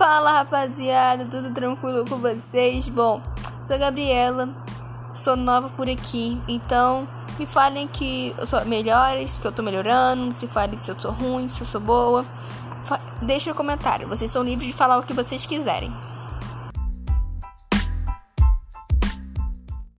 Fala rapaziada, tudo tranquilo com vocês? Bom, sou a Gabriela, sou nova por aqui, então me falem que eu sou melhores, que eu tô melhorando, se falem se eu sou ruim, se eu sou boa. Deixa um comentário, vocês são livres de falar o que vocês quiserem.